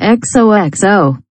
XOXO